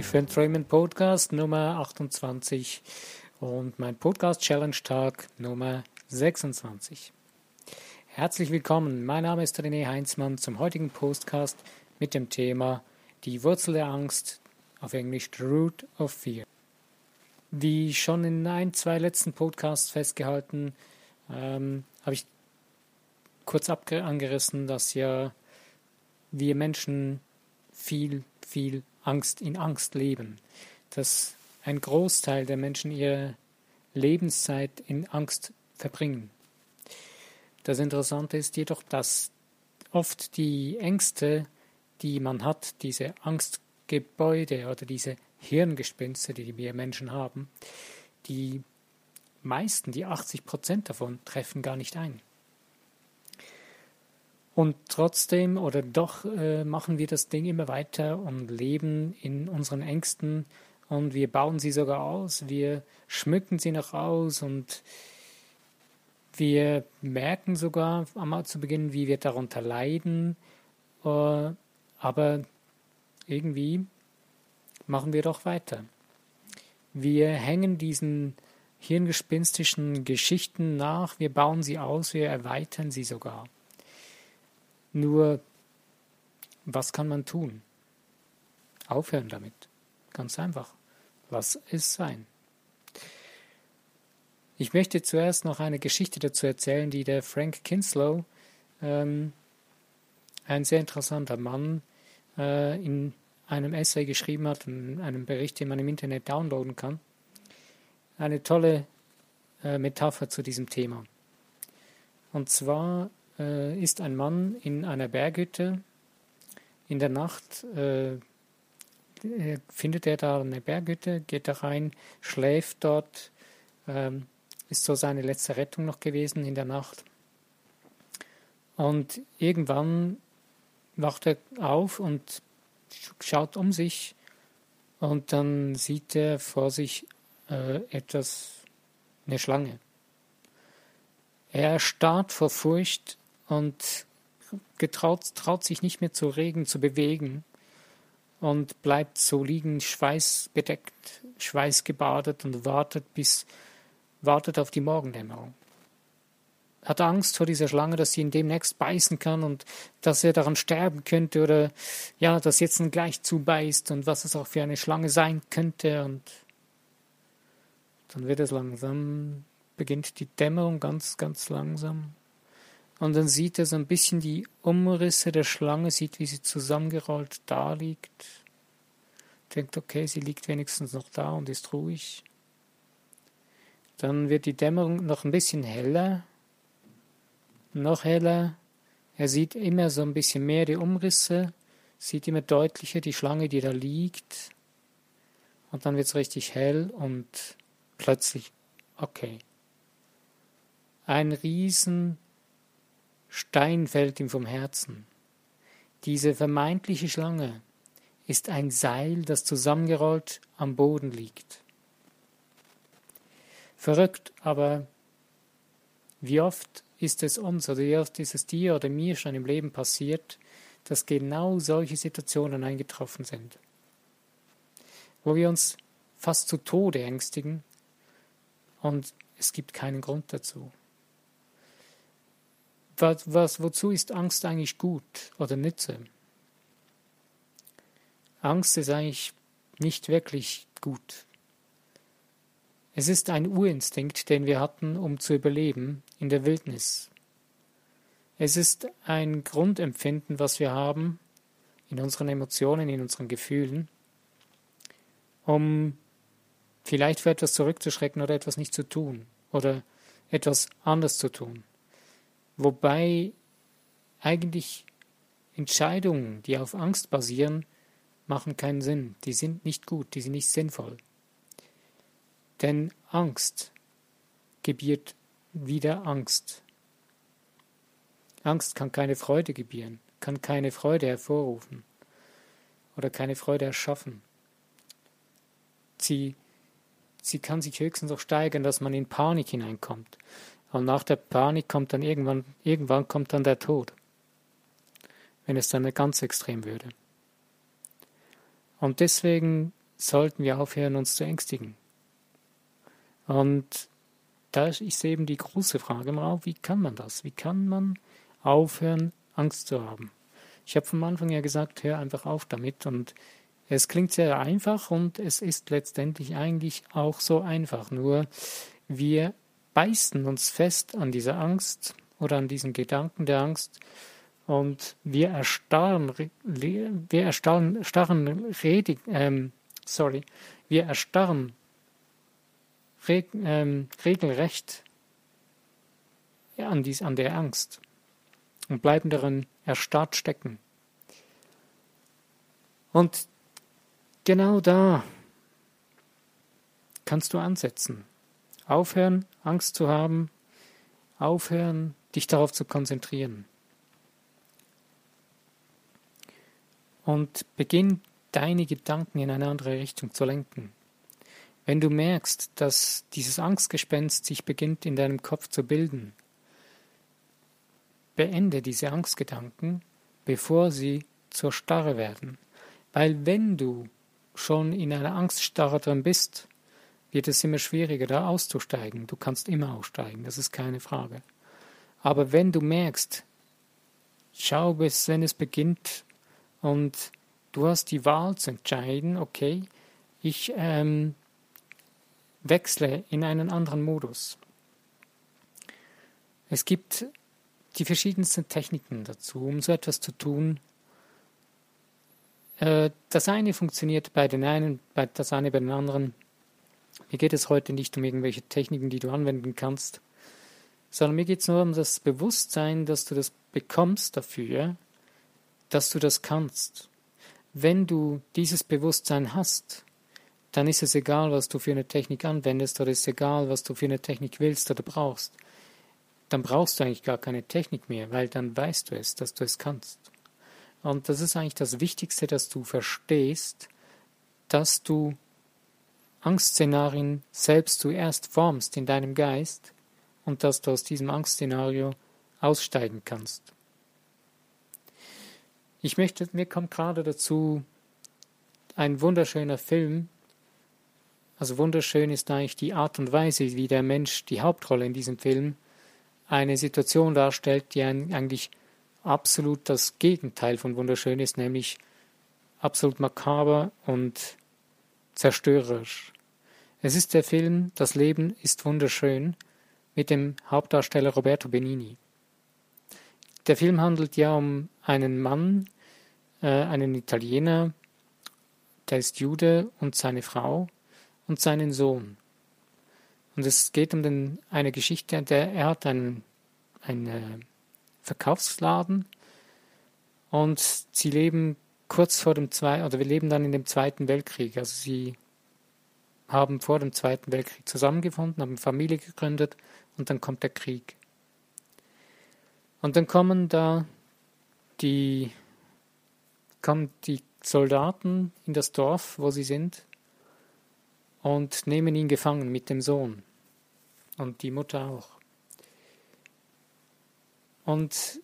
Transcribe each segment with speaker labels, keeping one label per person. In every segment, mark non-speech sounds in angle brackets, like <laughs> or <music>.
Speaker 1: Event Raymond Podcast Nummer 28 und mein Podcast Challenge Tag Nummer 26. Herzlich willkommen, mein Name ist René Heinzmann zum heutigen Podcast mit dem Thema Die Wurzel der Angst, auf Englisch The Root of Fear. Wie schon in ein, zwei letzten Podcasts festgehalten, ähm, habe ich kurz angerissen, dass ja wir Menschen viel, viel Angst in Angst leben, dass ein Großteil der Menschen ihre Lebenszeit in Angst verbringen. Das Interessante ist jedoch, dass oft die Ängste, die man hat, diese Angstgebäude oder diese Hirngespinste, die wir Menschen haben, die meisten, die 80 Prozent davon, treffen gar nicht ein. Und trotzdem oder doch äh, machen wir das Ding immer weiter und leben in unseren Ängsten. Und wir bauen sie sogar aus, wir schmücken sie noch aus. Und wir merken sogar einmal zu Beginn, wie wir darunter leiden, äh, aber irgendwie machen wir doch weiter. Wir hängen diesen hirngespinstischen Geschichten nach, wir bauen sie aus, wir erweitern sie sogar. Nur, was kann man tun? Aufhören damit. Ganz einfach. Lass es sein. Ich möchte zuerst noch eine Geschichte dazu erzählen, die der Frank Kinslow, ähm, ein sehr interessanter Mann, äh, in einem Essay geschrieben hat, in einem Bericht, den man im Internet downloaden kann. Eine tolle äh, Metapher zu diesem Thema. Und zwar äh, ist ein Mann in einer Berghütte. In der Nacht äh, findet er da eine Berghütte, geht da rein, schläft dort, ähm, ist so seine letzte Rettung noch gewesen in der Nacht. Und irgendwann wacht er auf und schaut um sich und dann sieht er vor sich äh, etwas, eine Schlange. Er starrt vor Furcht und getraut, traut sich nicht mehr zu regen, zu bewegen und bleibt so liegen, schweißbedeckt, schweißgebadet und wartet bis wartet auf die Morgendämmerung. Hat Angst vor dieser Schlange, dass sie ihn demnächst beißen kann und dass er daran sterben könnte oder ja, dass jetzt ein gleich zubeißt und was es auch für eine Schlange sein könnte und dann wird es langsam, beginnt die Dämmerung ganz, ganz langsam und dann sieht er so ein bisschen die Umrisse der Schlange, sieht, wie sie zusammengerollt da liegt. Denkt, okay, sie liegt wenigstens noch da und ist ruhig. Dann wird die Dämmerung noch ein bisschen heller, noch heller. Er sieht immer so ein bisschen mehr die Umrisse, sieht immer deutlicher die Schlange, die da liegt. Und dann wird es richtig hell und plötzlich, okay. Ein riesen Stein fällt ihm vom Herzen. Diese vermeintliche Schlange ist ein Seil, das zusammengerollt am Boden liegt. Verrückt, aber wie oft ist es uns oder wie oft ist es dir oder mir schon im Leben passiert, dass genau solche Situationen eingetroffen sind, wo wir uns fast zu Tode ängstigen und es gibt keinen Grund dazu. Was, was, wozu ist Angst eigentlich gut oder nütze? Angst ist eigentlich nicht wirklich gut. Es ist ein Urinstinkt, den wir hatten, um zu überleben in der Wildnis. Es ist ein Grundempfinden, was wir haben in unseren Emotionen, in unseren Gefühlen, um vielleicht für etwas zurückzuschrecken oder etwas nicht zu tun oder etwas anders zu tun. Wobei eigentlich Entscheidungen, die auf Angst basieren, machen keinen Sinn. Die sind nicht gut, die sind nicht sinnvoll. Denn Angst gebiert wieder Angst. Angst kann keine Freude gebieren, kann keine Freude hervorrufen oder keine Freude erschaffen. Sie, sie kann sich höchstens auch steigern, dass man in Panik hineinkommt, und nach der Panik kommt dann irgendwann, irgendwann kommt dann der Tod. Wenn es dann ganz extrem würde. Und deswegen sollten wir aufhören, uns zu ängstigen. Und da ist eben die große Frage im Raum, wie kann man das? Wie kann man aufhören, Angst zu haben? Ich habe vom Anfang ja gesagt, hör einfach auf damit. Und es klingt sehr einfach und es ist letztendlich eigentlich auch so einfach. Nur wir beißen uns fest an dieser Angst oder an diesen Gedanken der Angst und wir erstarren, wir erstarren, starren redig, ähm, sorry, wir erstarren reg, ähm, regelrecht an, dies, an der Angst und bleiben darin erstarrt stecken. Und genau da kannst du ansetzen. Aufhören, Angst zu haben, aufhören, dich darauf zu konzentrieren. und beginn deine Gedanken in eine andere Richtung zu lenken. Wenn du merkst, dass dieses Angstgespenst sich beginnt in deinem Kopf zu bilden, beende diese Angstgedanken, bevor sie zur Starre werden. Weil wenn du schon in einer Angststarre drin bist, wird es immer schwieriger, da auszusteigen. Du kannst immer aussteigen, das ist keine Frage. Aber wenn du merkst, schau bis, wenn es beginnt, und du hast die Wahl zu entscheiden, okay, ich ähm, wechsle in einen anderen Modus. Es gibt die verschiedensten Techniken dazu, um so etwas zu tun. Äh, das eine funktioniert bei den einen, das eine bei den anderen. Mir geht es heute nicht um irgendwelche Techniken, die du anwenden kannst, sondern mir geht es nur um das Bewusstsein, dass du das bekommst dafür, dass du das kannst. Wenn du dieses Bewusstsein hast, dann ist es egal, was du für eine Technik anwendest oder ist egal, was du für eine Technik willst oder brauchst. Dann brauchst du eigentlich gar keine Technik mehr, weil dann weißt du es, dass du es kannst. Und das ist eigentlich das Wichtigste, dass du verstehst, dass du Angstszenarien selbst zuerst formst in deinem Geist und dass du aus diesem Angstszenario aussteigen kannst. Ich möchte, mir kommt gerade dazu ein wunderschöner Film. Also wunderschön ist eigentlich die Art und Weise, wie der Mensch die Hauptrolle in diesem Film eine Situation darstellt, die eigentlich absolut das Gegenteil von wunderschön ist, nämlich absolut makaber und zerstörerisch. Es ist der Film Das Leben ist wunderschön mit dem Hauptdarsteller Roberto Benini. Der Film handelt ja um einen Mann, äh, einen Italiener, der ist Jude und seine Frau und seinen Sohn. Und es geht um den, eine Geschichte, der er hat einen, einen äh, Verkaufsladen und sie leben kurz vor dem Zweiten, oder wir leben dann in dem Zweiten Weltkrieg. Also sie haben vor dem Zweiten Weltkrieg zusammengefunden, haben Familie gegründet und dann kommt der Krieg. Und dann kommen da die, kommen die Soldaten in das Dorf, wo sie sind, und nehmen ihn gefangen mit dem Sohn und die Mutter auch. Und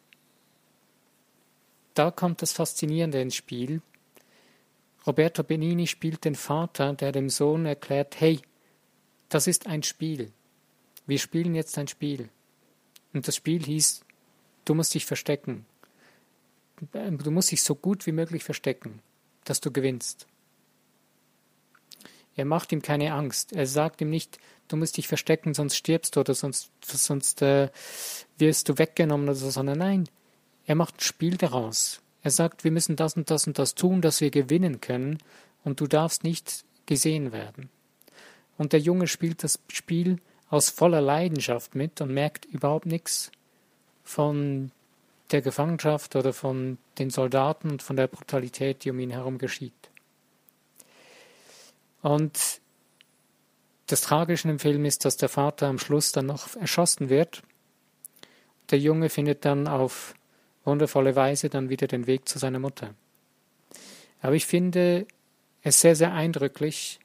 Speaker 1: da kommt das Faszinierende ins Spiel. Roberto Benini spielt den Vater, der dem Sohn erklärt, hey, das ist ein Spiel. Wir spielen jetzt ein Spiel. Und das Spiel hieß Du musst dich verstecken. Du musst dich so gut wie möglich verstecken, dass du gewinnst. Er macht ihm keine Angst. Er sagt ihm nicht, du musst dich verstecken, sonst stirbst du oder sonst, sonst äh, wirst du weggenommen oder so, sondern nein, er macht ein Spiel daraus. Er sagt, wir müssen das und das und das tun, dass wir gewinnen können und du darfst nicht gesehen werden. Und der Junge spielt das Spiel aus voller Leidenschaft mit und merkt überhaupt nichts von der Gefangenschaft oder von den Soldaten und von der Brutalität, die um ihn herum geschieht. Und das Tragische im Film ist, dass der Vater am Schluss dann noch erschossen wird. Der Junge findet dann auf wundervolle Weise dann wieder den Weg zu seiner Mutter. Aber ich finde es sehr, sehr eindrücklich,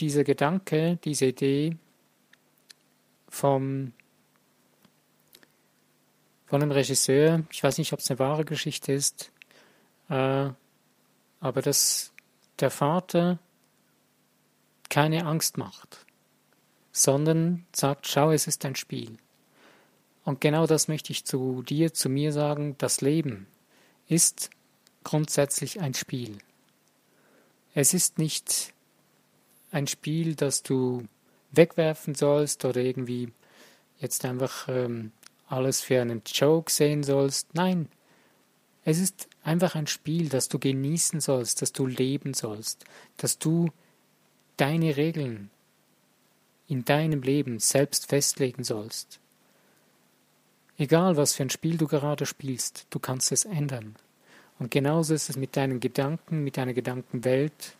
Speaker 1: dieser Gedanke, diese Idee vom von einem Regisseur. Ich weiß nicht, ob es eine wahre Geschichte ist, äh, aber dass der Vater keine Angst macht, sondern sagt, schau, es ist ein Spiel. Und genau das möchte ich zu dir, zu mir sagen, das Leben ist grundsätzlich ein Spiel. Es ist nicht ein Spiel, das du wegwerfen sollst oder irgendwie jetzt einfach ähm, alles für einen Joke sehen sollst. Nein, es ist einfach ein Spiel, das du genießen sollst, das du leben sollst, dass du deine Regeln in deinem Leben selbst festlegen sollst. Egal, was für ein Spiel du gerade spielst, du kannst es ändern. Und genauso ist es mit deinen Gedanken, mit deiner Gedankenwelt,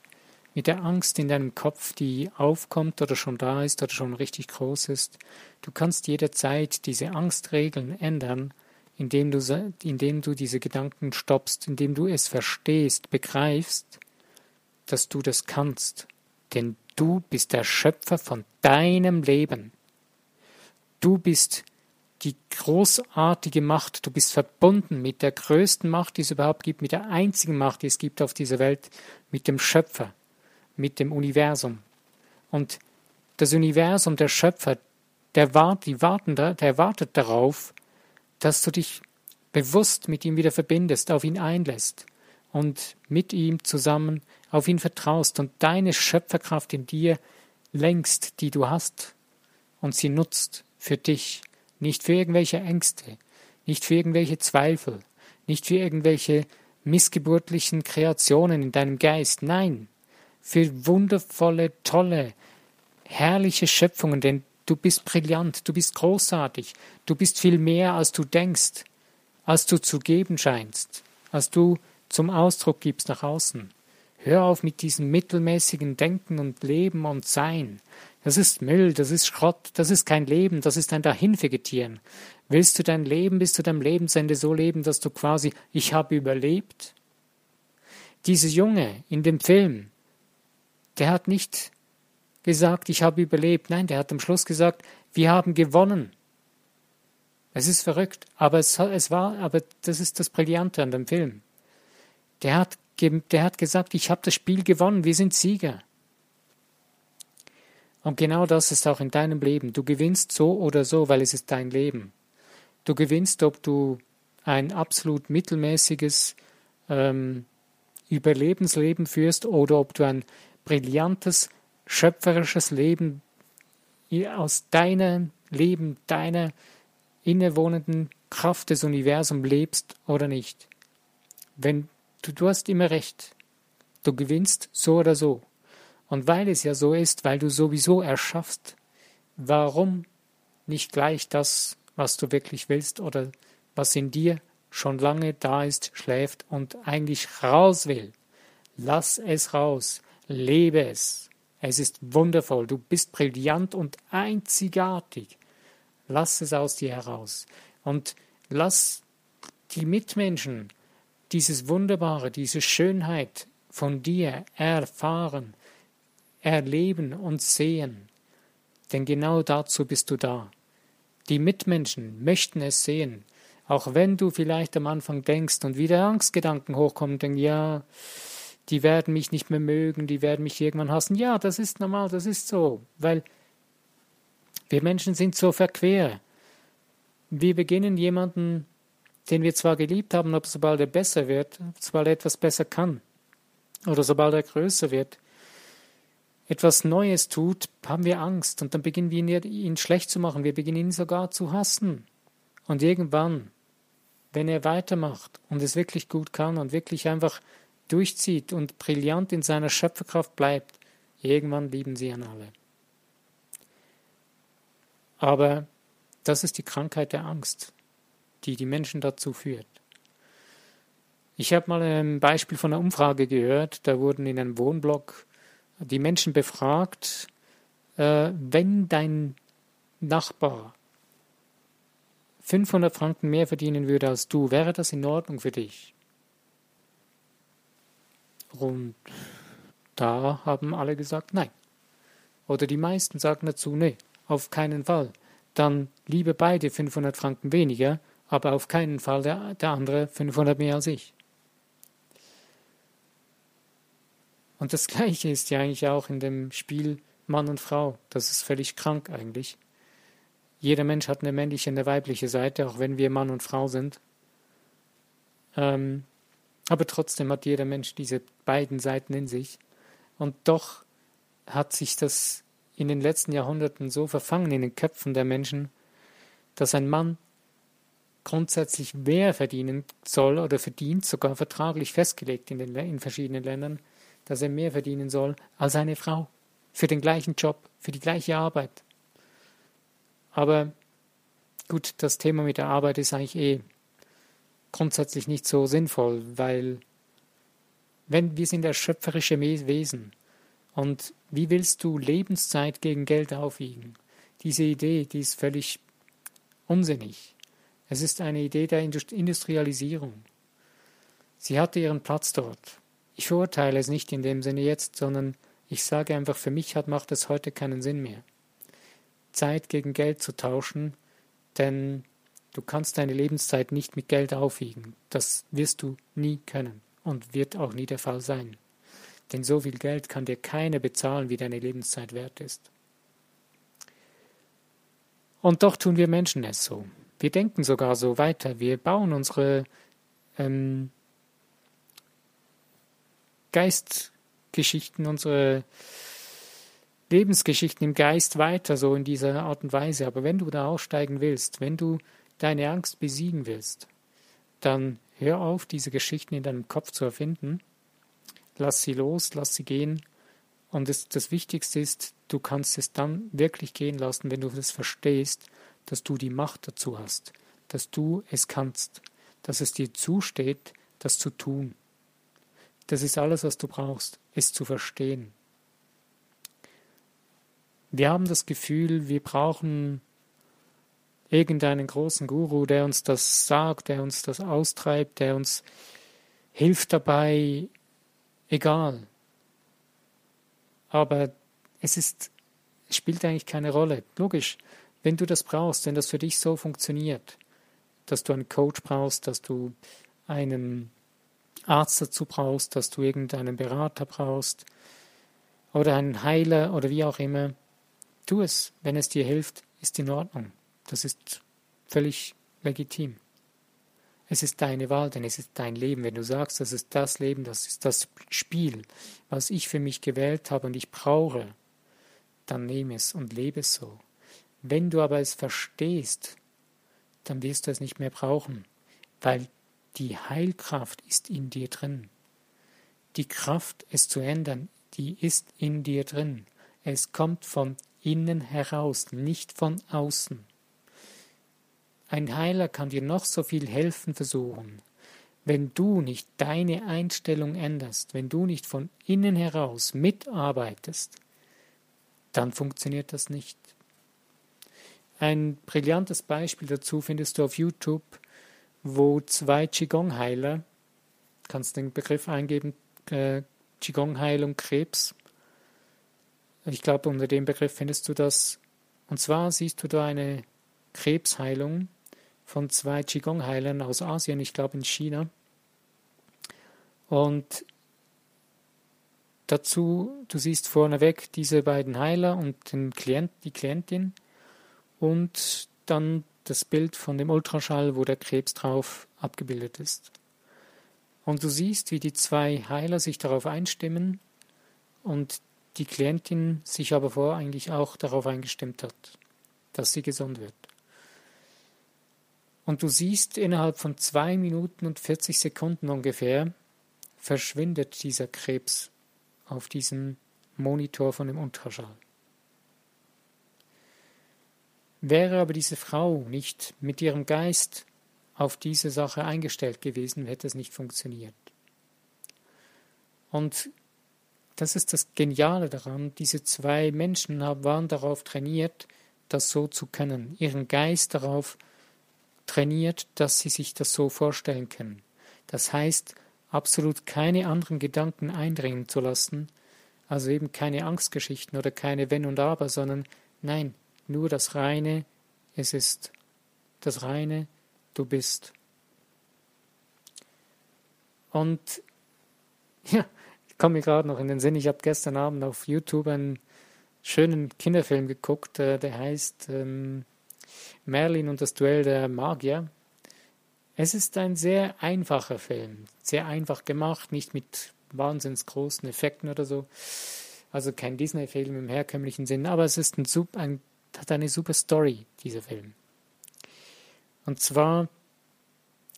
Speaker 1: mit der Angst in deinem Kopf, die aufkommt oder schon da ist oder schon richtig groß ist. Du kannst jederzeit diese Angstregeln ändern, indem du, indem du diese Gedanken stoppst, indem du es verstehst, begreifst, dass du das kannst. Denn du bist der Schöpfer von deinem Leben. Du bist die großartige Macht, du bist verbunden mit der größten Macht, die es überhaupt gibt, mit der einzigen Macht, die es gibt auf dieser Welt, mit dem Schöpfer mit dem Universum. Und das Universum, der Schöpfer, der, wart, die warten da, der wartet darauf, dass du dich bewusst mit ihm wieder verbindest, auf ihn einlässt und mit ihm zusammen auf ihn vertraust und deine Schöpferkraft in dir längst, die du hast, und sie nutzt für dich, nicht für irgendwelche Ängste, nicht für irgendwelche Zweifel, nicht für irgendwelche missgeburtlichen Kreationen in deinem Geist, nein, für wundervolle, tolle, herrliche Schöpfungen, denn du bist brillant, du bist großartig, du bist viel mehr, als du denkst, als du zu geben scheinst, als du zum Ausdruck gibst nach außen. Hör auf mit diesem mittelmäßigen Denken und Leben und Sein. Das ist Müll, das ist Schrott, das ist kein Leben, das ist ein Dahinvegetieren. Willst du dein Leben bis zu deinem Lebensende so leben, dass du quasi, ich habe überlebt? Dieser Junge in dem Film, der hat nicht gesagt, ich habe überlebt. Nein, der hat am Schluss gesagt, wir haben gewonnen. Es ist verrückt, aber es, es war, aber das ist das Brillante an dem Film. Der hat, der hat gesagt, ich habe das Spiel gewonnen, wir sind Sieger. Und genau das ist auch in deinem Leben. Du gewinnst so oder so, weil es ist dein Leben. Du gewinnst, ob du ein absolut mittelmäßiges ähm, Überlebensleben führst oder ob du ein brillantes, schöpferisches Leben aus deinem Leben, deiner innewohnenden Kraft des Universums lebst oder nicht. Wenn du, du hast immer recht. Du gewinnst so oder so. Und weil es ja so ist, weil du sowieso erschaffst, warum nicht gleich das, was du wirklich willst oder was in dir schon lange da ist, schläft und eigentlich raus will? Lass es raus. Lebe es. Es ist wundervoll. Du bist brillant und einzigartig. Lass es aus dir heraus. Und lass die Mitmenschen dieses Wunderbare, diese Schönheit von dir erfahren, erleben und sehen. Denn genau dazu bist du da. Die Mitmenschen möchten es sehen. Auch wenn du vielleicht am Anfang denkst und wieder Angstgedanken hochkommen, und denkst, ja, die werden mich nicht mehr mögen, die werden mich irgendwann hassen. Ja, das ist normal, das ist so, weil wir Menschen sind so verquer. Wir beginnen jemanden, den wir zwar geliebt haben, aber sobald er besser wird, sobald er etwas besser kann oder sobald er größer wird, etwas Neues tut, haben wir Angst und dann beginnen wir ihn schlecht zu machen, wir beginnen ihn sogar zu hassen. Und irgendwann, wenn er weitermacht und es wirklich gut kann und wirklich einfach durchzieht und brillant in seiner Schöpferkraft bleibt, irgendwann lieben sie ihn alle. Aber das ist die Krankheit der Angst, die die Menschen dazu führt. Ich habe mal ein Beispiel von einer Umfrage gehört, da wurden in einem Wohnblock die Menschen befragt, äh, wenn dein Nachbar 500 Franken mehr verdienen würde als du, wäre das in Ordnung für dich? Und da haben alle gesagt, nein. Oder die meisten sagen dazu, nee, auf keinen Fall. Dann lieber beide 500 Franken weniger, aber auf keinen Fall der, der andere 500 mehr als ich. Und das Gleiche ist ja eigentlich auch in dem Spiel Mann und Frau. Das ist völlig krank eigentlich. Jeder Mensch hat eine männliche und eine weibliche Seite, auch wenn wir Mann und Frau sind. Ähm, aber trotzdem hat jeder Mensch diese beiden Seiten in sich. Und doch hat sich das in den letzten Jahrhunderten so verfangen in den Köpfen der Menschen, dass ein Mann grundsätzlich mehr verdienen soll oder verdient, sogar vertraglich festgelegt in, den, in verschiedenen Ländern, dass er mehr verdienen soll als eine Frau für den gleichen Job, für die gleiche Arbeit. Aber gut, das Thema mit der Arbeit ist eigentlich eh grundsätzlich nicht so sinnvoll, weil wenn wir sind erschöpferische Wesen und wie willst du Lebenszeit gegen Geld aufwiegen? Diese Idee, die ist völlig unsinnig. Es ist eine Idee der Industrialisierung. Sie hatte ihren Platz dort. Ich verurteile es nicht in dem Sinne jetzt, sondern ich sage einfach, für mich hat, macht es heute keinen Sinn mehr. Zeit gegen Geld zu tauschen, denn du kannst deine Lebenszeit nicht mit Geld aufwiegen. Das wirst du nie können und wird auch nie der Fall sein. Denn so viel Geld kann dir keiner bezahlen, wie deine Lebenszeit wert ist. Und doch tun wir Menschen es so. Wir denken sogar so weiter. Wir bauen unsere ähm, Geistgeschichten, unsere Lebensgeschichten im Geist weiter, so in dieser Art und Weise. Aber wenn du da aussteigen willst, wenn du deine Angst besiegen willst, dann hör auf, diese Geschichten in deinem Kopf zu erfinden. Lass sie los, lass sie gehen. Und das, das Wichtigste ist, du kannst es dann wirklich gehen lassen, wenn du das verstehst, dass du die Macht dazu hast, dass du es kannst, dass es dir zusteht, das zu tun. Das ist alles, was du brauchst, es zu verstehen. Wir haben das Gefühl, wir brauchen irgendeinen großen Guru, der uns das sagt, der uns das austreibt, der uns hilft dabei, egal. Aber es ist, spielt eigentlich keine Rolle. Logisch, wenn du das brauchst, wenn das für dich so funktioniert, dass du einen Coach brauchst, dass du einen Arzt dazu brauchst, dass du irgendeinen Berater brauchst oder einen Heiler oder wie auch immer, tu es. Wenn es dir hilft, ist in Ordnung. Das ist völlig legitim. Es ist deine Wahl, denn es ist dein Leben. Wenn du sagst, das ist das Leben, das ist das Spiel, was ich für mich gewählt habe und ich brauche, dann nehme es und lebe es so. Wenn du aber es verstehst, dann wirst du es nicht mehr brauchen, weil die Heilkraft ist in dir drin. Die Kraft, es zu ändern, die ist in dir drin. Es kommt von innen heraus, nicht von außen. Ein Heiler kann dir noch so viel helfen versuchen. Wenn du nicht deine Einstellung änderst, wenn du nicht von innen heraus mitarbeitest, dann funktioniert das nicht. Ein brillantes Beispiel dazu findest du auf YouTube, wo zwei Qigong-Heiler, kannst den Begriff eingeben, äh, Qigong-Heilung Krebs. Ich glaube, unter dem Begriff findest du das. Und zwar siehst du da eine Krebsheilung von zwei Qigong-Heilern aus Asien, ich glaube in China. Und dazu, du siehst vorneweg diese beiden Heiler und den Klient, die Klientin und dann das Bild von dem Ultraschall, wo der Krebs drauf abgebildet ist. Und du siehst, wie die zwei Heiler sich darauf einstimmen und die Klientin sich aber vorher eigentlich auch darauf eingestimmt hat, dass sie gesund wird. Und du siehst, innerhalb von zwei Minuten und 40 Sekunden ungefähr verschwindet dieser Krebs auf diesem Monitor von dem Ultraschall. Wäre aber diese Frau nicht mit ihrem Geist auf diese Sache eingestellt gewesen, hätte es nicht funktioniert. Und das ist das Geniale daran, diese zwei Menschen waren darauf trainiert, das so zu können, ihren Geist darauf trainiert, dass sie sich das so vorstellen können. Das heißt, absolut keine anderen Gedanken eindringen zu lassen, also eben keine Angstgeschichten oder keine Wenn und Aber, sondern nein, nur das Reine, es ist das Reine, du bist. Und <laughs> ja, komme mir gerade noch in den Sinn, ich habe gestern Abend auf YouTube einen schönen Kinderfilm geguckt, äh, der heißt ähm, Merlin und das Duell der Magier. Es ist ein sehr einfacher Film, sehr einfach gemacht, nicht mit wahnsinns großen Effekten oder so. Also kein Disney-Film im herkömmlichen Sinn, aber es ist ein, ein, hat eine super Story, dieser Film. Und zwar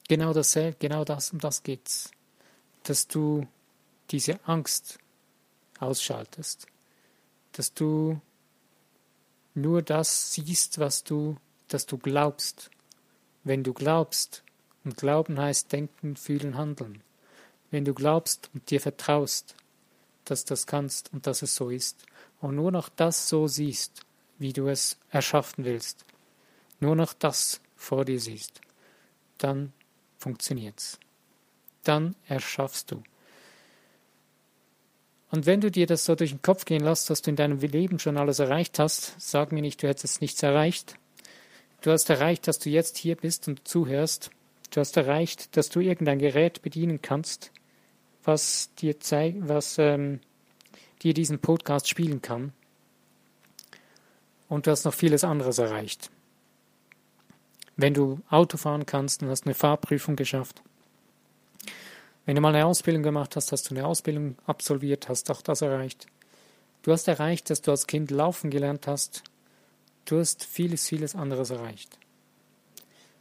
Speaker 1: genau das, genau das, um das geht's. Dass du diese Angst ausschaltest. Dass du nur das siehst, was du, dass du glaubst. Wenn du glaubst, und Glauben heißt denken, fühlen, handeln. Wenn du glaubst und dir vertraust, dass das kannst und dass es so ist, und nur noch das so siehst, wie du es erschaffen willst, nur noch das vor dir siehst, dann funktioniert's. Dann erschaffst du. Und wenn du dir das so durch den Kopf gehen lässt, dass du in deinem Leben schon alles erreicht hast, sag mir nicht, du hättest nichts erreicht. Du hast erreicht, dass du jetzt hier bist und zuhörst. Du hast erreicht, dass du irgendein Gerät bedienen kannst, was dir zeigt, was ähm, dir diesen Podcast spielen kann. Und du hast noch vieles anderes erreicht. Wenn du Auto fahren kannst und hast eine Fahrprüfung geschafft, wenn du mal eine Ausbildung gemacht hast, hast du eine Ausbildung absolviert, hast auch das erreicht. Du hast erreicht, dass du als Kind laufen gelernt hast. Du hast vieles, vieles anderes erreicht.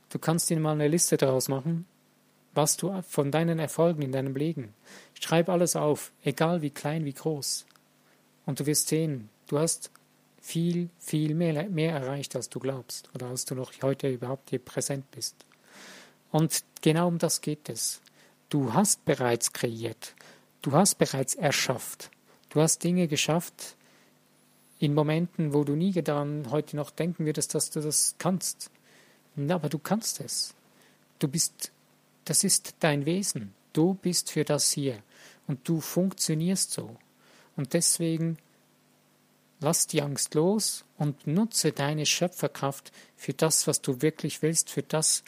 Speaker 1: Du kannst dir mal eine Liste daraus machen, was du von deinen Erfolgen in deinem Leben. Schreib alles auf, egal wie klein, wie groß. Und du wirst sehen, du hast viel, viel mehr, mehr erreicht, als du glaubst oder als du noch heute überhaupt hier präsent bist. Und genau um das geht es. Du hast bereits kreiert. Du hast bereits erschafft. Du hast Dinge geschafft in Momenten, wo du nie daran heute noch denken würdest, dass du das kannst. Aber du kannst es. Du bist, das ist dein Wesen. Du bist für das hier. Und du funktionierst so. Und deswegen lass die Angst los und nutze deine Schöpferkraft für das, was du wirklich willst, für das,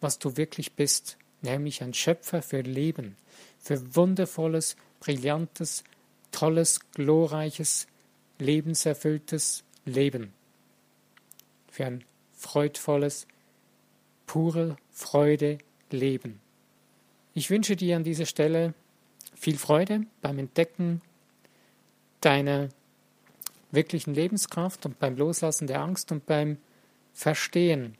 Speaker 1: was du wirklich bist nämlich ein Schöpfer für Leben, für wundervolles, brillantes, tolles, glorreiches, lebenserfülltes Leben, für ein freudvolles, pure Freude Leben. Ich wünsche dir an dieser Stelle viel Freude beim Entdecken deiner wirklichen Lebenskraft und beim Loslassen der Angst und beim Verstehen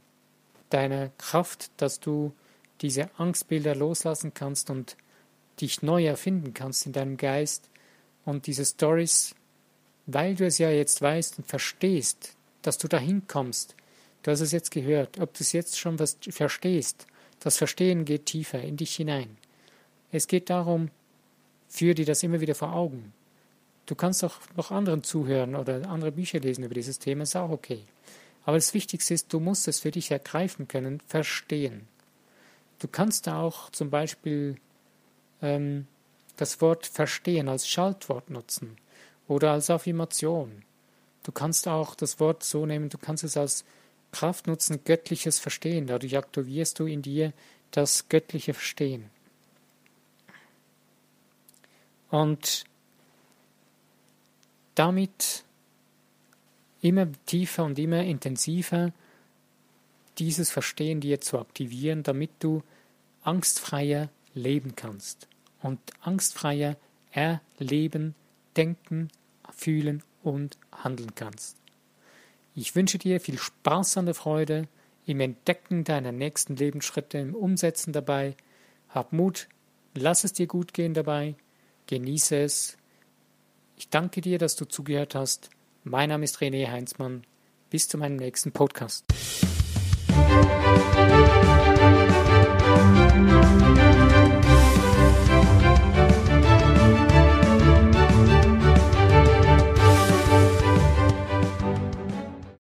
Speaker 1: deiner Kraft, dass du diese Angstbilder loslassen kannst und dich neu erfinden kannst in deinem Geist und diese Stories, weil du es ja jetzt weißt und verstehst, dass du dahin kommst. Du hast es jetzt gehört, ob du es jetzt schon was verstehst. Das Verstehen geht tiefer in dich hinein. Es geht darum, führ dir das immer wieder vor Augen. Du kannst auch noch anderen zuhören oder andere Bücher lesen über dieses Thema, ist auch okay. Aber das Wichtigste ist, du musst es für dich ergreifen können, verstehen. Du kannst auch zum Beispiel ähm, das Wort verstehen als Schaltwort nutzen oder als Affirmation. Du kannst auch das Wort so nehmen, du kannst es als Kraft nutzen, göttliches Verstehen. Dadurch aktivierst du in dir das göttliche Verstehen. Und damit immer tiefer und immer intensiver dieses Verstehen dir zu aktivieren, damit du angstfreier leben kannst und angstfreier erleben, denken, fühlen und handeln kannst. Ich wünsche dir viel Spaß an der Freude, im Entdecken deiner nächsten Lebensschritte, im Umsetzen dabei. Hab Mut, lass es dir gut gehen dabei, genieße es. Ich danke dir, dass du zugehört hast. Mein Name ist René Heinzmann. Bis zu meinem nächsten Podcast.